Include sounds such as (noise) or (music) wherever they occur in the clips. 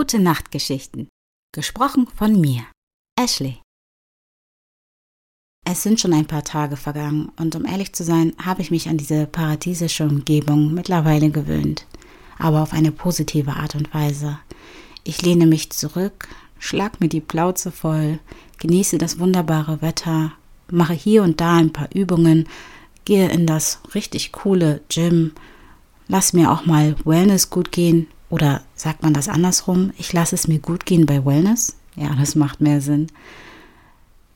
Gute Nachtgeschichten. Gesprochen von mir, Ashley. Es sind schon ein paar Tage vergangen und um ehrlich zu sein, habe ich mich an diese paradiesische Umgebung mittlerweile gewöhnt, aber auf eine positive Art und Weise. Ich lehne mich zurück, schlag mir die Plauze voll, genieße das wunderbare Wetter, mache hier und da ein paar Übungen, gehe in das richtig coole Gym, lass mir auch mal Wellness gut gehen oder sagt man das andersrum? Ich lasse es mir gut gehen bei Wellness? Ja, das macht mehr Sinn.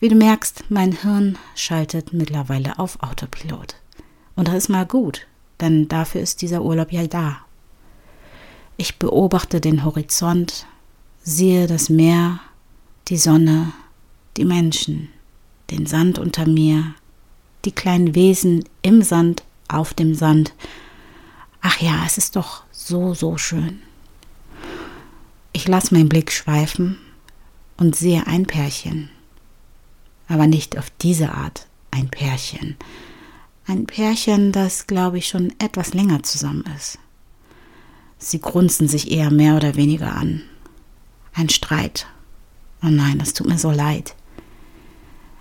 Wie du merkst, mein Hirn schaltet mittlerweile auf Autopilot. Und das ist mal gut, denn dafür ist dieser Urlaub ja da. Ich beobachte den Horizont, sehe das Meer, die Sonne, die Menschen, den Sand unter mir, die kleinen Wesen im Sand, auf dem Sand. Ach ja, es ist doch so, so schön. Ich lasse meinen Blick schweifen und sehe ein Pärchen. Aber nicht auf diese Art ein Pärchen. Ein Pärchen, das, glaube ich, schon etwas länger zusammen ist. Sie grunzen sich eher mehr oder weniger an. Ein Streit. Oh nein, das tut mir so leid.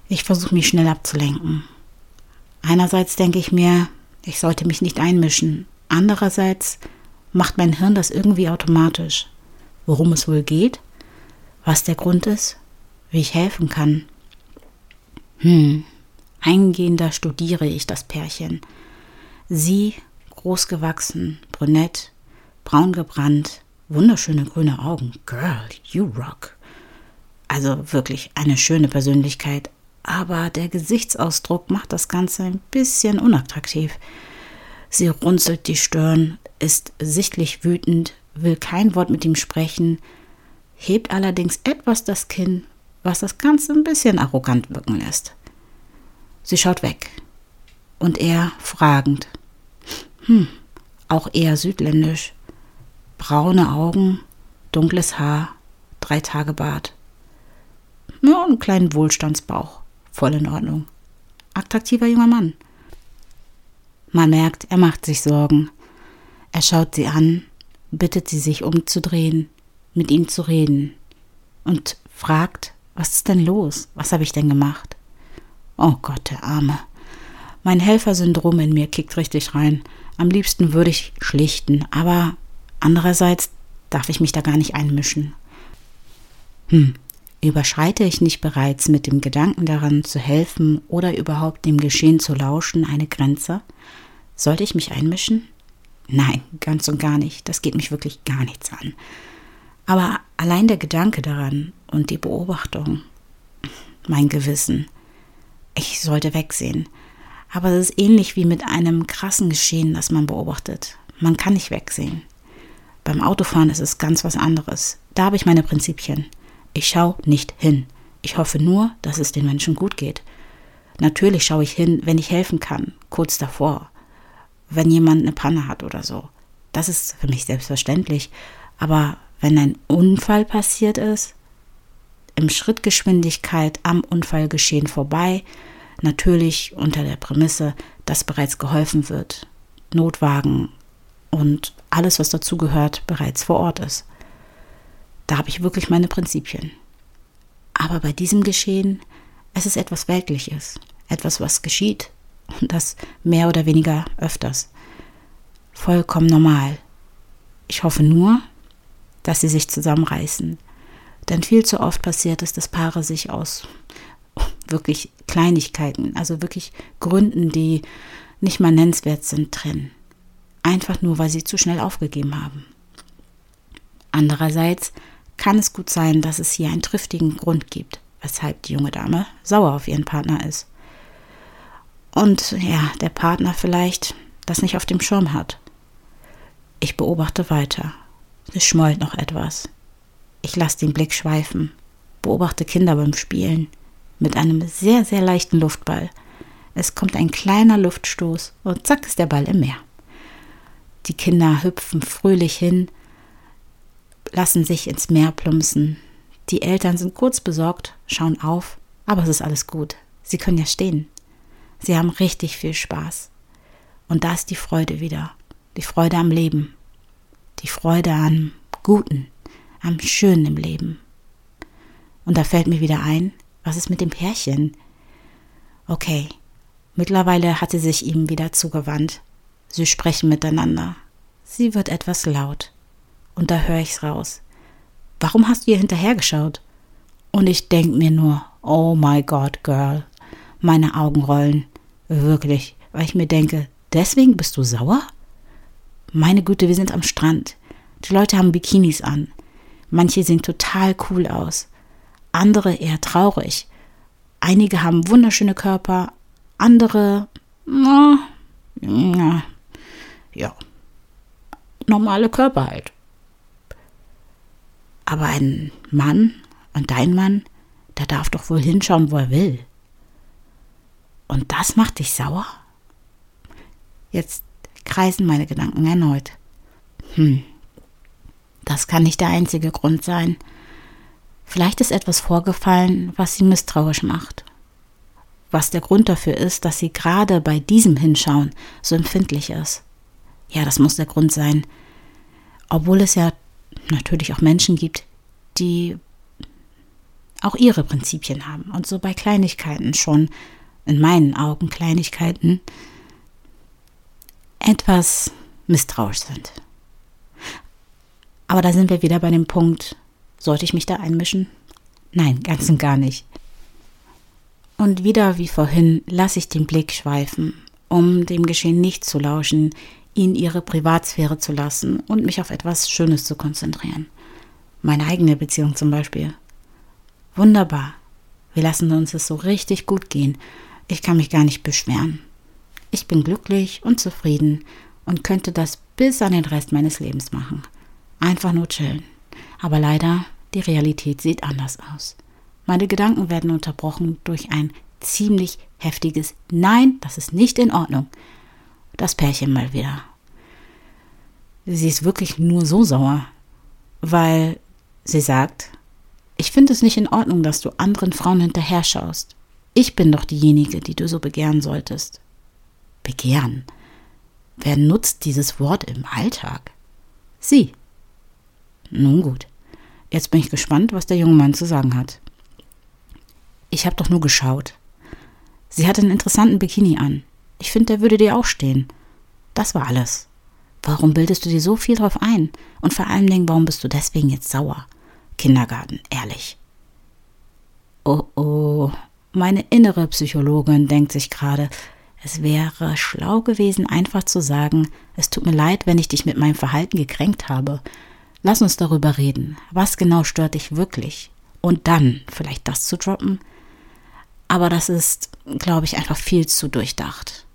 Ich versuche mich schnell abzulenken. Einerseits denke ich mir, ich sollte mich nicht einmischen. Andererseits macht mein Hirn das irgendwie automatisch. Worum es wohl geht? Was der Grund ist? Wie ich helfen kann? Hm, eingehender studiere ich das Pärchen. Sie, großgewachsen, brünett, braun gebrannt, wunderschöne grüne Augen. Girl, you rock. Also wirklich eine schöne Persönlichkeit, aber der Gesichtsausdruck macht das Ganze ein bisschen unattraktiv. Sie runzelt die Stirn, ist sichtlich wütend, will kein Wort mit ihm sprechen, hebt allerdings etwas das Kinn, was das Ganze ein bisschen arrogant wirken lässt. Sie schaut weg und er fragend. Hm, auch eher südländisch. Braune Augen, dunkles Haar, drei Tage Bart. Und einen kleinen Wohlstandsbauch. Voll in Ordnung. Attraktiver junger Mann. Man merkt, er macht sich Sorgen. Er schaut sie an, bittet sie sich umzudrehen, mit ihm zu reden und fragt, was ist denn los? Was habe ich denn gemacht? Oh Gott, der Arme. Mein Helfersyndrom in mir kickt richtig rein. Am liebsten würde ich schlichten, aber andererseits darf ich mich da gar nicht einmischen. Hm, überschreite ich nicht bereits mit dem Gedanken daran zu helfen oder überhaupt dem Geschehen zu lauschen eine Grenze? Sollte ich mich einmischen? Nein, ganz und gar nicht. Das geht mich wirklich gar nichts an. Aber allein der Gedanke daran und die Beobachtung, mein Gewissen, ich sollte wegsehen. Aber es ist ähnlich wie mit einem krassen Geschehen, das man beobachtet. Man kann nicht wegsehen. Beim Autofahren ist es ganz was anderes. Da habe ich meine Prinzipien. Ich schaue nicht hin. Ich hoffe nur, dass es den Menschen gut geht. Natürlich schaue ich hin, wenn ich helfen kann, kurz davor wenn jemand eine Panne hat oder so. Das ist für mich selbstverständlich. Aber wenn ein Unfall passiert ist, im Schrittgeschwindigkeit am Unfallgeschehen vorbei, natürlich unter der Prämisse, dass bereits geholfen wird, Notwagen und alles, was dazugehört, bereits vor Ort ist. Da habe ich wirklich meine Prinzipien. Aber bei diesem Geschehen, es ist etwas Weltliches, etwas, was geschieht, und das mehr oder weniger öfters. Vollkommen normal. Ich hoffe nur, dass sie sich zusammenreißen. Denn viel zu oft passiert es, dass Paare sich aus wirklich Kleinigkeiten, also wirklich Gründen, die nicht mal nennenswert sind, trennen. Einfach nur, weil sie zu schnell aufgegeben haben. Andererseits kann es gut sein, dass es hier einen triftigen Grund gibt, weshalb die junge Dame sauer auf ihren Partner ist und ja, der Partner vielleicht das nicht auf dem Schirm hat. Ich beobachte weiter. Es schmollt noch etwas. Ich lasse den Blick schweifen, beobachte Kinder beim Spielen mit einem sehr, sehr leichten Luftball. Es kommt ein kleiner Luftstoß und zack ist der Ball im Meer. Die Kinder hüpfen fröhlich hin, lassen sich ins Meer plumpsen. Die Eltern sind kurz besorgt, schauen auf, aber es ist alles gut. Sie können ja stehen. Sie haben richtig viel Spaß. Und da ist die Freude wieder. Die Freude am Leben. Die Freude am Guten, am schönen im Leben. Und da fällt mir wieder ein, was ist mit dem Pärchen? Okay, mittlerweile hat sie sich ihm wieder zugewandt. Sie sprechen miteinander. Sie wird etwas laut. Und da höre ich's raus. Warum hast du ihr hinterhergeschaut? Und ich denk mir nur, oh my God, Girl. Meine Augen rollen. Wirklich, weil ich mir denke, deswegen bist du sauer? Meine Güte, wir sind am Strand. Die Leute haben Bikinis an. Manche sehen total cool aus. Andere eher traurig. Einige haben wunderschöne Körper, andere, na, na, ja, normale Körper halt. Aber ein Mann und dein Mann, der darf doch wohl hinschauen, wo er will. Und das macht dich sauer? Jetzt kreisen meine Gedanken erneut. Hm, das kann nicht der einzige Grund sein. Vielleicht ist etwas vorgefallen, was sie misstrauisch macht. Was der Grund dafür ist, dass sie gerade bei diesem Hinschauen so empfindlich ist. Ja, das muss der Grund sein. Obwohl es ja natürlich auch Menschen gibt, die auch ihre Prinzipien haben und so bei Kleinigkeiten schon, in meinen Augen Kleinigkeiten, etwas misstrauisch sind. Aber da sind wir wieder bei dem Punkt, sollte ich mich da einmischen? Nein, ganz und gar nicht. Und wieder wie vorhin lasse ich den Blick schweifen, um dem Geschehen nicht zu lauschen, ihn ihre Privatsphäre zu lassen und mich auf etwas Schönes zu konzentrieren. Meine eigene Beziehung zum Beispiel. Wunderbar. Wir lassen uns es so richtig gut gehen. Ich kann mich gar nicht beschweren. Ich bin glücklich und zufrieden und könnte das bis an den Rest meines Lebens machen. Einfach nur chillen. Aber leider, die Realität sieht anders aus. Meine Gedanken werden unterbrochen durch ein ziemlich heftiges Nein, das ist nicht in Ordnung. Das Pärchen mal wieder. Sie ist wirklich nur so sauer, weil sie sagt, ich finde es nicht in Ordnung, dass du anderen Frauen hinterher schaust. Ich bin doch diejenige, die du so begehren solltest. Begehren. Wer nutzt dieses Wort im Alltag? Sie. Nun gut. Jetzt bin ich gespannt, was der junge Mann zu sagen hat. Ich habe doch nur geschaut. Sie hatte einen interessanten Bikini an. Ich finde, der würde dir auch stehen. Das war alles. Warum bildest du dir so viel drauf ein? Und vor allen Dingen, warum bist du deswegen jetzt sauer? Kindergarten, ehrlich. Oh oh, meine innere Psychologin denkt sich gerade, es wäre schlau gewesen, einfach zu sagen, es tut mir leid, wenn ich dich mit meinem Verhalten gekränkt habe. Lass uns darüber reden. Was genau stört dich wirklich? Und dann vielleicht das zu droppen? Aber das ist, glaube ich, einfach viel zu durchdacht.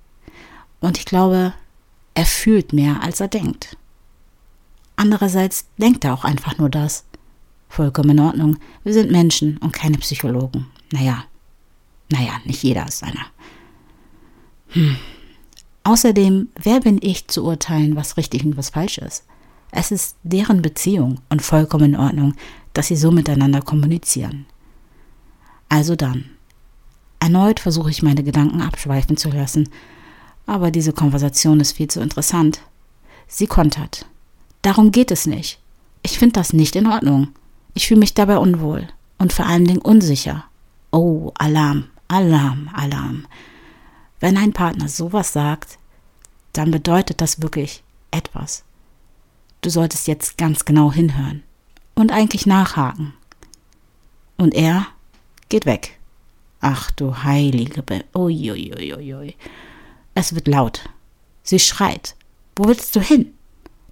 Und ich glaube, er fühlt mehr, als er denkt. Andererseits denkt er auch einfach nur das. Vollkommen in Ordnung. Wir sind Menschen und keine Psychologen. Naja, naja, nicht jeder ist einer. Hm. Außerdem, wer bin ich zu urteilen, was richtig und was falsch ist? Es ist deren Beziehung und vollkommen in Ordnung, dass sie so miteinander kommunizieren. Also dann. Erneut versuche ich meine Gedanken abschweifen zu lassen, aber diese Konversation ist viel zu interessant. Sie kontert. Darum geht es nicht. Ich finde das nicht in Ordnung. Ich fühle mich dabei unwohl und vor allen Dingen unsicher. Oh, Alarm, Alarm, Alarm. Wenn ein Partner sowas sagt, dann bedeutet das wirklich etwas. Du solltest jetzt ganz genau hinhören und eigentlich nachhaken. Und er geht weg. Ach du heilige Be Uiuiuiui. Es wird laut. Sie schreit. Wo willst du hin?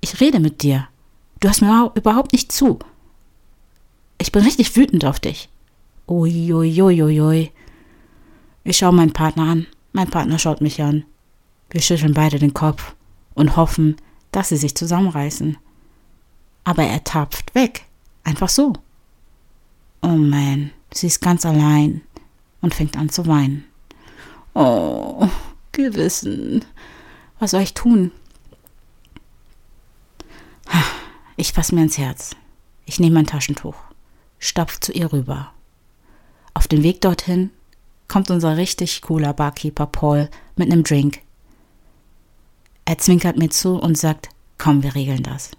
Ich rede mit dir. Du hast mir überhaupt nicht zu. Ich bin richtig wütend auf dich. Uiuiuiui. Ich schaue meinen Partner an. Mein Partner schaut mich an. Wir schütteln beide den Kopf und hoffen, dass sie sich zusammenreißen. Aber er tapft weg. Einfach so. Oh man, sie ist ganz allein und fängt an zu weinen. Oh, Gewissen. Was soll ich tun? Ich fasse mir ins Herz. Ich nehme mein Taschentuch, stapf zu ihr rüber. Auf dem Weg dorthin kommt unser richtig cooler Barkeeper Paul mit einem Drink. Er zwinkert mir zu und sagt, komm, wir regeln das.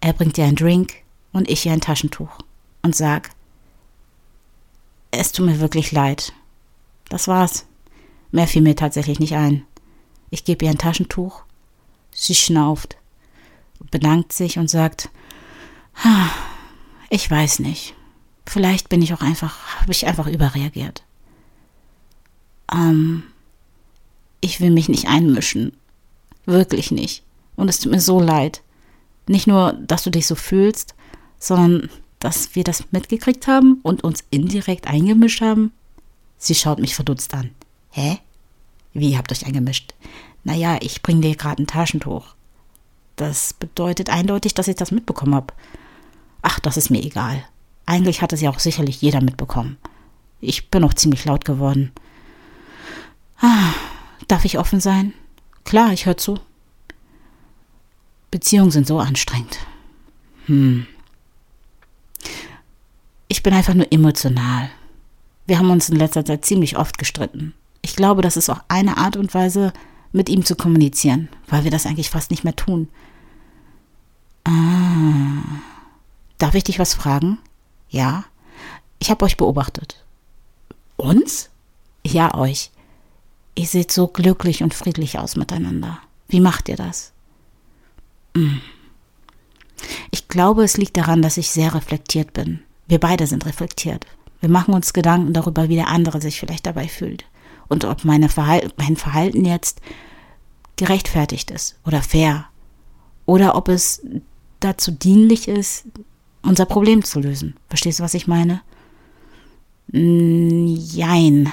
Er bringt dir einen Drink und ich ihr ein Taschentuch und sag, es tut mir wirklich leid. Das war's. Mehr fiel mir tatsächlich nicht ein. Ich gebe ihr ein Taschentuch. Sie schnauft, bedankt sich und sagt, ich weiß nicht. Vielleicht bin ich auch einfach, habe ich einfach überreagiert. Ähm, ich will mich nicht einmischen. Wirklich nicht. Und es tut mir so leid. Nicht nur, dass du dich so fühlst, sondern dass wir das mitgekriegt haben und uns indirekt eingemischt haben. Sie schaut mich verdutzt an. Hä? Wie habt ihr euch eingemischt? Naja, ich bring dir gerade ein Taschentuch. Das bedeutet eindeutig, dass ich das mitbekommen habe. Ach, das ist mir egal. Eigentlich hat es ja auch sicherlich jeder mitbekommen. Ich bin auch ziemlich laut geworden. Ah, darf ich offen sein? Klar, ich höre zu. Beziehungen sind so anstrengend. Hm. Ich bin einfach nur emotional. Wir haben uns in letzter Zeit ziemlich oft gestritten. Ich glaube, das ist auch eine Art und Weise, mit ihm zu kommunizieren, weil wir das eigentlich fast nicht mehr tun. Ah. Darf ich dich was fragen? Ja. Ich habe euch beobachtet. Uns? Ja, euch. Ihr seht so glücklich und friedlich aus miteinander. Wie macht ihr das? Hm. Ich glaube, es liegt daran, dass ich sehr reflektiert bin. Wir beide sind reflektiert. Wir machen uns Gedanken darüber, wie der andere sich vielleicht dabei fühlt. Und ob Verhal mein Verhalten jetzt gerechtfertigt ist oder fair. Oder ob es dazu dienlich ist, unser Problem zu lösen. Verstehst du, was ich meine? Jein.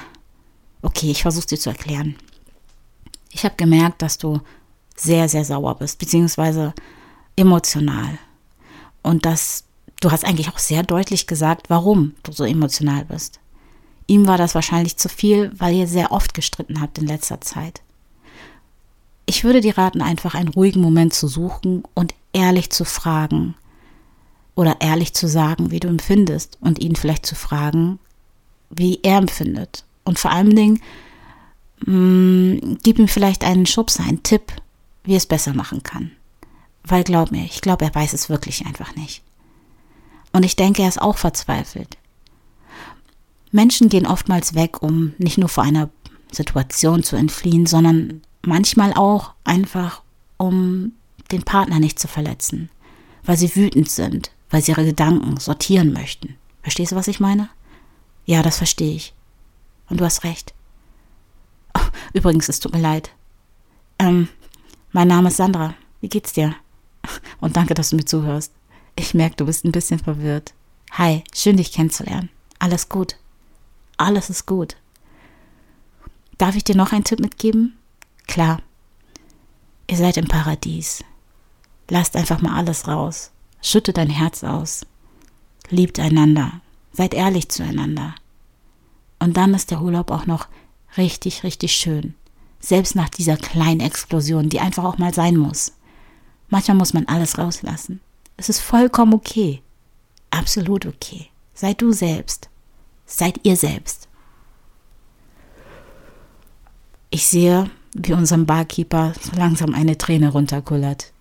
Okay, ich versuche dir zu erklären. Ich habe gemerkt, dass du sehr, sehr sauer bist, beziehungsweise emotional. Und dass du hast eigentlich auch sehr deutlich gesagt, warum du so emotional bist. Ihm war das wahrscheinlich zu viel, weil ihr sehr oft gestritten habt in letzter Zeit. Ich würde dir raten, einfach einen ruhigen Moment zu suchen und ehrlich zu fragen oder ehrlich zu sagen, wie du empfindest und ihn vielleicht zu fragen, wie er empfindet. Und vor allen Dingen, mh, mm, gib ihm vielleicht einen Schubs, einen Tipp, wie er es besser machen kann. Weil glaub mir, ich glaube, er weiß es wirklich einfach nicht. Und ich denke, er ist auch verzweifelt. Menschen gehen oftmals weg, um nicht nur vor einer Situation zu entfliehen, sondern manchmal auch einfach, um den Partner nicht zu verletzen, weil sie wütend sind, weil sie ihre Gedanken sortieren möchten. Verstehst du, was ich meine? Ja, das verstehe ich. Und du hast recht. Oh, übrigens, es tut mir leid. Ähm, mein Name ist Sandra. Wie geht's dir? Und danke, dass du mir zuhörst. Ich merke, du bist ein bisschen verwirrt. Hi, schön dich kennenzulernen. Alles gut. Alles ist gut. Darf ich dir noch einen Tipp mitgeben? Klar. Ihr seid im Paradies. Lasst einfach mal alles raus. Schüttet dein Herz aus. Liebt einander. Seid ehrlich zueinander. Und dann ist der Urlaub auch noch richtig, richtig schön. Selbst nach dieser kleinen Explosion, die einfach auch mal sein muss. Manchmal muss man alles rauslassen. Es ist vollkommen okay. Absolut okay. Sei du selbst. Seid ihr selbst. Ich sehe, wie unserem Barkeeper so langsam eine Träne runterkullert.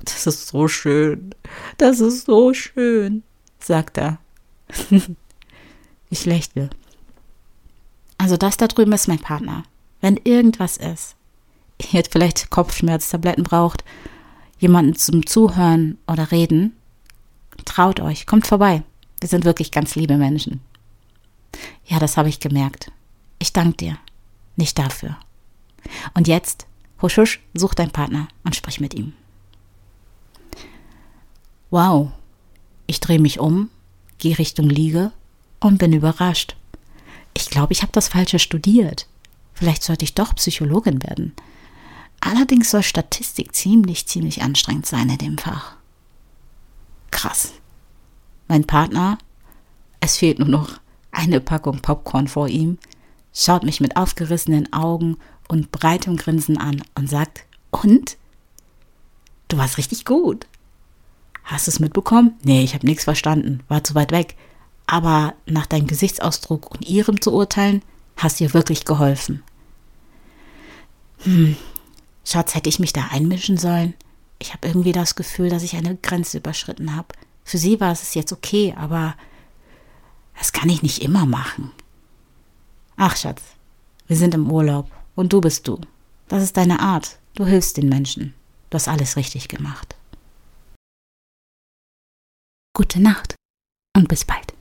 Das ist so schön. Das ist so schön, sagt er. (laughs) ich lächle. Also das da drüben ist mein Partner. Wenn irgendwas ist, ihr vielleicht Kopfschmerztabletten braucht, jemanden zum Zuhören oder Reden, traut euch, kommt vorbei. Wir sind wirklich ganz liebe Menschen. Ja, das habe ich gemerkt. Ich danke dir. Nicht dafür. Und jetzt, husch husch, such deinen Partner und sprich mit ihm. Wow. Ich drehe mich um, gehe Richtung Liege und bin überrascht. Ich glaube, ich habe das Falsche studiert. Vielleicht sollte ich doch Psychologin werden. Allerdings soll Statistik ziemlich, ziemlich anstrengend sein in dem Fach. Krass. Mein Partner, es fehlt nur noch eine Packung Popcorn vor ihm, schaut mich mit aufgerissenen Augen und breitem Grinsen an und sagt, und? Du warst richtig gut. Hast du es mitbekommen? Nee, ich habe nichts verstanden, war zu weit weg. Aber nach deinem Gesichtsausdruck und ihrem zu urteilen, hast dir wirklich geholfen. Hm, Schatz, hätte ich mich da einmischen sollen? Ich habe irgendwie das Gefühl, dass ich eine Grenze überschritten habe. Für sie war es jetzt okay, aber das kann ich nicht immer machen. Ach, Schatz, wir sind im Urlaub und du bist du. Das ist deine Art. Du hilfst den Menschen. Du hast alles richtig gemacht. Gute Nacht und bis bald.